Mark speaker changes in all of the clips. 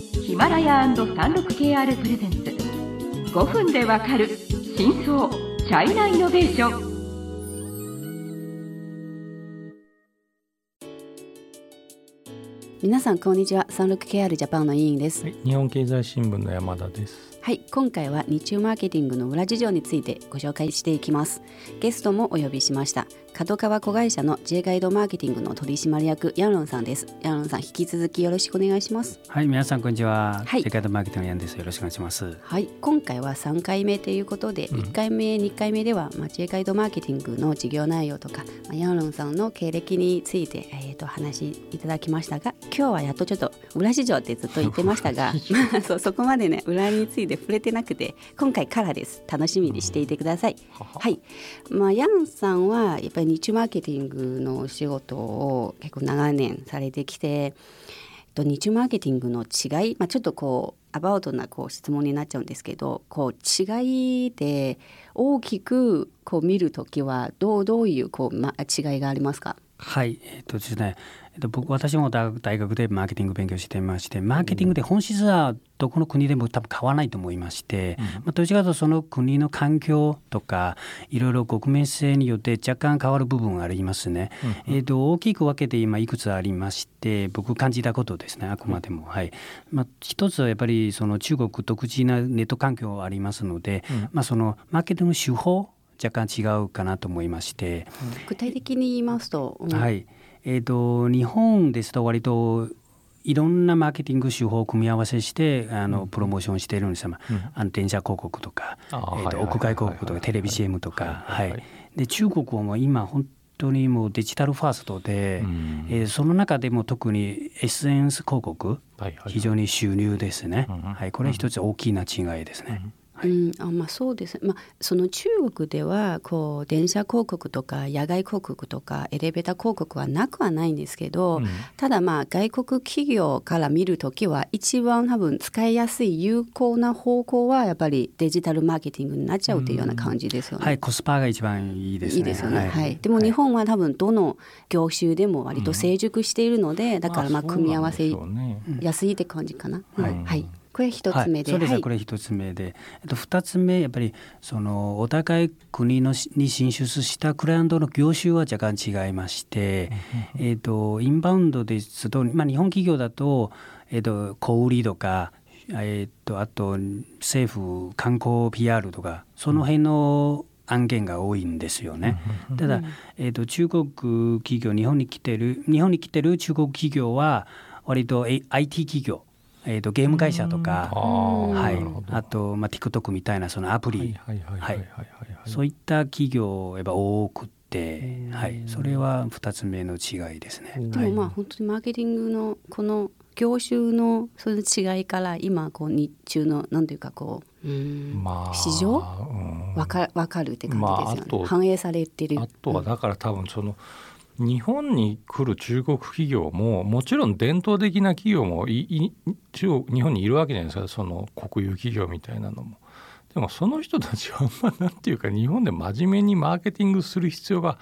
Speaker 1: ヒマラヤ &36KR プレゼンツ5分でわかる真相チャイナイノベーション
Speaker 2: 皆さんこんにちは 36KR ジャパンの委員です、
Speaker 3: はい、日本経済新聞の山田です。
Speaker 2: はい、今回は日中マーケティングの裏事情についてご紹介していきます。ゲストもお呼びしました。角川子会社の J ガイドマーケティングの取締役ヤンロンさんです。ヤンロンさん、引き続きよろしくお願いします。
Speaker 4: はい、皆さんこんにちは。
Speaker 2: はい
Speaker 4: 世界のマーケティングのヤンです。よろしくお願いします。
Speaker 2: はい、今回は3回目ということで、1回目、2回目では、まあ、J ガイドマーケティングの事業内容とか、まあ、ヤンロンさんの経歴について、えー、と話いただきましたが、今日はやっとちょっと裏事情ってずっと言ってましたが、まあ、そうそこまでね、裏について触れてなくて、今回からです。楽しみにしていてください。はい、まあ、ヤンさんはやっぱり日マーケティングのお仕事を結構長年されてきて、えっと日中マーケティングの違い、まあ、ちょっとこうアバウトなこう質問になっちゃうんですけどこう違いで大きくこう見る時はどうどういうこう、ま、違いがありますか？
Speaker 4: はい、えっとですね、えっと僕私も大大学でマーケティング勉強してまして、マーケティングで本質はどこの国でも多分変わらないと思いまして、まあどちらかというとその国の環境とかいろいろ国民性によって若干変わる部分がありますね。えっと大きく分けて今いくつありまして、僕感じたことですね。あくまでも。はい。まあ一つはやっぱりその中国独自なネット環境がありますので、まあそのマーケティング手法若干違うかなと思いまして。
Speaker 2: 具体的に言いますと、うん。
Speaker 4: はい、えー、と日本ですと割といろんなマーケティング手法を組み合わせしてあの、プロモーションしているんですよ、まああの電車広告とか、えー、と
Speaker 3: はいはいはい
Speaker 4: 屋外広告とかテレビ CM とか、
Speaker 3: はいはい
Speaker 4: はい。で中国はもう今本当にもうデジタルファーストで、
Speaker 3: うん。
Speaker 4: えーその中でも特に SNS 広告
Speaker 3: はいはい
Speaker 4: 非常に収入ですね、
Speaker 3: うん
Speaker 4: はい、これ一つ大きな違いですね。
Speaker 2: うん、あまあそうです。ね、まあ、その中国ではこう電車広告とか野外広告とかエレベーター広告はなくはないんですけど、
Speaker 3: うん。
Speaker 2: ただまあ外国企業から見るときは一番多分使いやすい有効な方向はやっぱりデジタルマーケティングになっちゃうというような感じですよね。
Speaker 4: はい、コスパが一番いいですね。
Speaker 2: いいですよね、はい。
Speaker 4: はい。
Speaker 2: でも日本は多分どの業種でも割と成熟しているので、だからまあ組み合わせやすいって感じかな。
Speaker 4: はい。
Speaker 2: うん。はい、これ一つ目で、
Speaker 4: はい、そうですね、
Speaker 2: はい
Speaker 4: これ一つ目で、えっと、二つ目やっぱりそのお互い国のしに進出したクライアントの業種は若干違いまして、えっと、インバウンドですと、まあ、日本企業だと、えっと、小売りとか、えっと、あと政府観光 PR とかその辺の案件が多いんですよね。ただ、えっと、中国企業日本に来てる日本に来てる中国企業は割とえ IT 企業えー、とゲーム会社とか、はい。あと、まあ、TikTok みたいなそのアプリ、
Speaker 3: はいはいはいはいはいはい。
Speaker 4: そういった企業やっぱ多くて、はい、それは2つ目の違いですね。
Speaker 2: でもまあ本当にマーケティングのこの業種のその違いから今こう日中のなんていうかこううん。
Speaker 3: まあ
Speaker 2: 市場？
Speaker 3: うん。
Speaker 2: わかわかるって感じですよね、
Speaker 3: まあ
Speaker 2: 反映されてる。
Speaker 3: あとはだから多分その日本に来る中国企業ももちろん伝統的な企業もいい中国日本にいるわけじゃないですか。その国有企業みたいなのも。でもその人たちはあんまなんていうか日本で真面目にマーケティングする必要が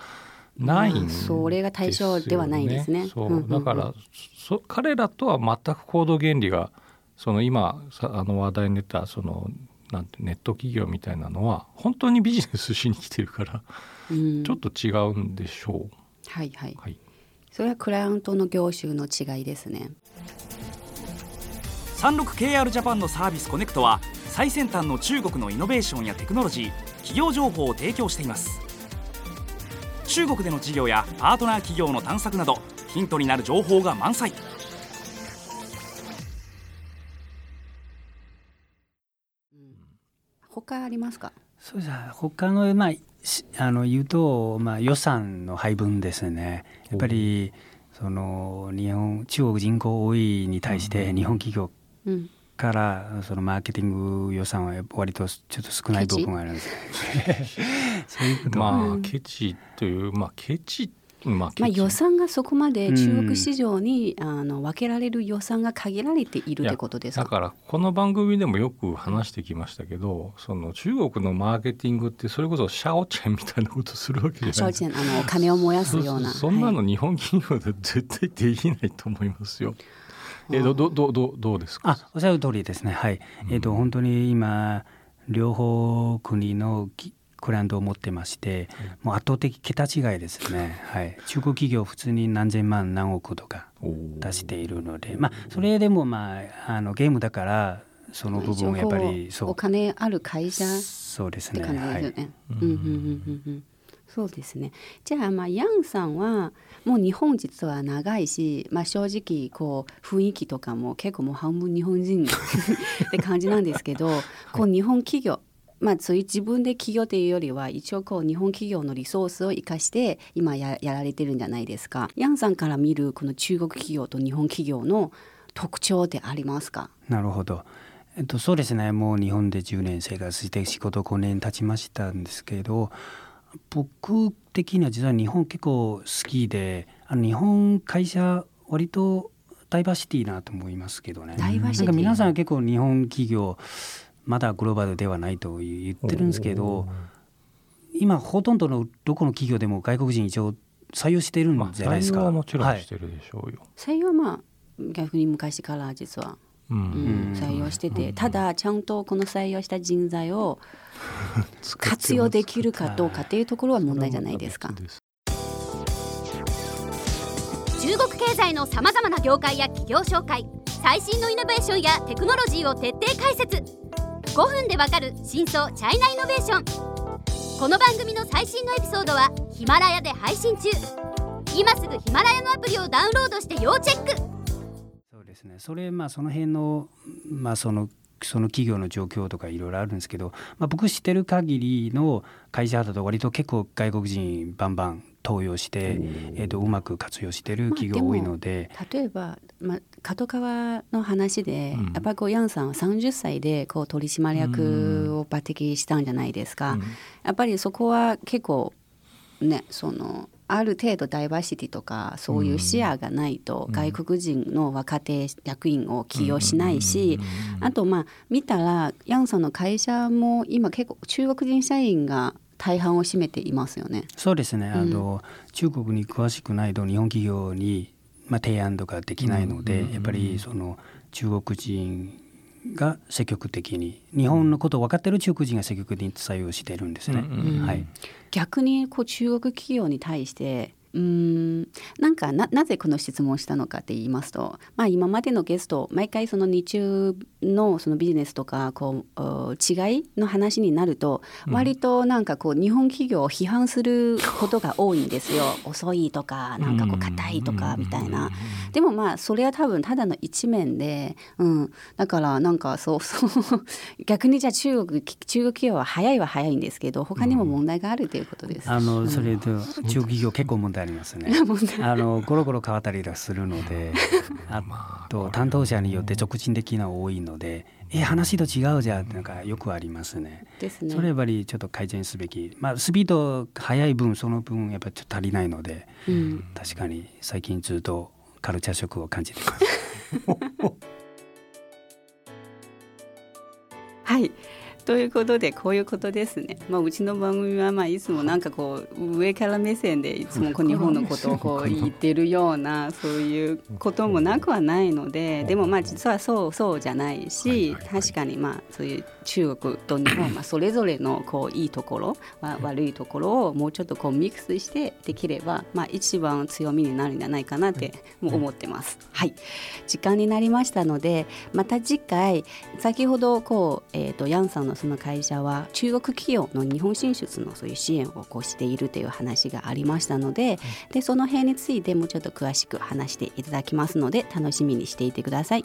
Speaker 3: ないん
Speaker 2: まあ
Speaker 3: ですよ、
Speaker 2: それが対象ではないんですね。
Speaker 3: そう。
Speaker 2: うんうんうん。
Speaker 3: だからそ彼らとは全く行動原理がその今さあの話題に出たそのなんてネット企業みたいなのは本当にビジネスしに来てるから
Speaker 2: うん。
Speaker 3: ちょっと違うんでしょう。
Speaker 2: はいはい。
Speaker 3: はい、
Speaker 2: それはクライアントの業種の違いですね。
Speaker 5: 36KR ジャパンのサービスコネクトは最先端の中国のイノベーションやテクノロジー企業情報を提供しています。中国での事業やパートナー企業の探索などヒントになる情報が満載。
Speaker 2: 他ありますか？
Speaker 4: そうです。他の,、まあ、しあの言うと、まあ、予算の配分ですね。やっぱりその日本中国人口多いに対して日本企業
Speaker 2: うん
Speaker 4: からそのマーケティング予算は割とちょっと少ない部分があるんです。そういうこと。は
Speaker 3: まあケチというまあケチまあ
Speaker 2: 予算がそこまで中国市場に、あの分けられる予算が限られているってことですか？
Speaker 3: だからこの番組でもよく話してきましたけどその中国のマーケティングってそれこそシャオチェンみたいなことするわけじゃない
Speaker 2: 承知あの金を燃やすような。
Speaker 3: そんなの
Speaker 2: はい。
Speaker 3: 日本企業で絶対できないと思いますよ。えどどどどどうですか？
Speaker 4: あおっしゃる通りですね。はい、えっ、と本当に今両方国のきクラントを持ってまして、もう圧倒的桁違いですね。はい。中国企業普通に何千万何億とか出しているので、まあそれでもまああのゲームだからその部分やっぱりそう
Speaker 2: お金ある会社
Speaker 4: そうですね。はい。
Speaker 2: うんうんうんうんうんそうですね。じゃあまあヤンさんはもう日本実は長いし、まあ正直こう雰囲気とかも結構もう半分日本人 って感じなんですけど、こう日本企業まあそういう自分で企業というよりは一応こう日本企業のリソースを生かして今ややられてるんじゃないですか。ヤンさんから見るこの中国企業と日本企業の特徴ってありますか？
Speaker 4: なるほど。えっとそうですね。もう日本で10年生活して仕事5年経ちましたんですけど、僕的には実は日本結構好きで、あの日本会社割とダイバーシティなと思いますけどね。
Speaker 2: ダイバーシティ
Speaker 4: なんか皆さん結構日本企業まだグローバルではないと言ってるんですけど、今ほとんどのどこの企業でも外国人一応採用してるん
Speaker 3: まあ
Speaker 4: じゃないですか。
Speaker 3: 採用はもちろ
Speaker 4: はい
Speaker 3: んしてるでしょうよ。
Speaker 2: 採用はまあ逆に昔から実は
Speaker 3: う
Speaker 2: うん。
Speaker 3: ん。
Speaker 2: 採用してて、ただちゃんとこの採用した人材を 活用できるかどうかっていうところは問題じゃないですか。
Speaker 6: 中国経済のさまざまな業界や企業紹介最新のイノベーションやテクノロジーを徹底解説5分でわかる真相チャイナイノベーション。この番組の最新のエピソードはヒマラヤで配信中。今すぐヒマラヤのアプリをダウンロードして要チェック。
Speaker 4: そうですね。それまあその辺のまあそのその企業の状況とかいろいろあるんですけど、まあ、僕知ってる限りの会社だと割と結構外国人バンバン登用して、えー、とうまく活用してる企業多いので、
Speaker 2: 例えば、まあ、角川の話で、
Speaker 3: うん。
Speaker 2: やっぱりこうヤンさんは30歳でこう取締役を抜擢したんじゃないですか、
Speaker 3: うん。
Speaker 2: やっぱりそこは結構ねそのある程度ダイバーシティとかそういう視野がないと外国人の若手役員を起用しないし、あとまあ見たらヤンさんの会社も今結構中国人社員が大半を占めていますよね。
Speaker 4: そうですね。あの、中国に詳しくないと日本企業にまあ提案とかできないので、やっぱりその中国人が積極的に日本のことを分かってる中国人が積極的に採用してるんですね。
Speaker 3: うん
Speaker 4: はい。
Speaker 2: 逆にこう中国企業に対してうーん。なんかななぜこの質問をしたのかって言いますと、まあ、今までのゲスト毎回その日中のそのビジネスとかこうお違いの話になると割となんかこう日本企業を批判することが多いんですよ。遅いとかなんかこう硬いとかみたいな。でもまあそれは多分ただの一面で、うん、だからなんかそう そう。逆にじゃあ中国中国企業は早いは早いんですけど他にも問題があるということです。
Speaker 4: あのそれと中国企業結構問題ありますね。あのゴロゴロ変わったりだするので、あと担当者によって直進的な多いので、え話と違うじゃんってなんかよくありますね。
Speaker 2: ですね。
Speaker 4: それやっぱりちょっと改善すべき。まあスピード速い分その分やっぱりちょっと足りないので、
Speaker 2: うん、
Speaker 4: 確かに最近ずっとカルチャーショックを感じてます。
Speaker 2: はい。ということでこういうことですね。まあうちの番組はまあいつもなんかこう上から目線でいつもこう日本のことをこう言ってるようなそういうこともなくはないので、でもまあ実はそうそうじゃないし、確かにまあそういう中国と日本まあそれぞれのこういいところ、わ悪いところをもうちょっとこうミックスしてできればまあ一番強みになるんじゃないかなって思ってます。はい。時間になりましたのでまた次回先ほどこうえっ、とヤンさんのその会社は中国企業の日本進出のそういう支援をこうしているという話がありましたので、でその辺についてもうちょっと詳しく話していただきますので楽しみにしていてください。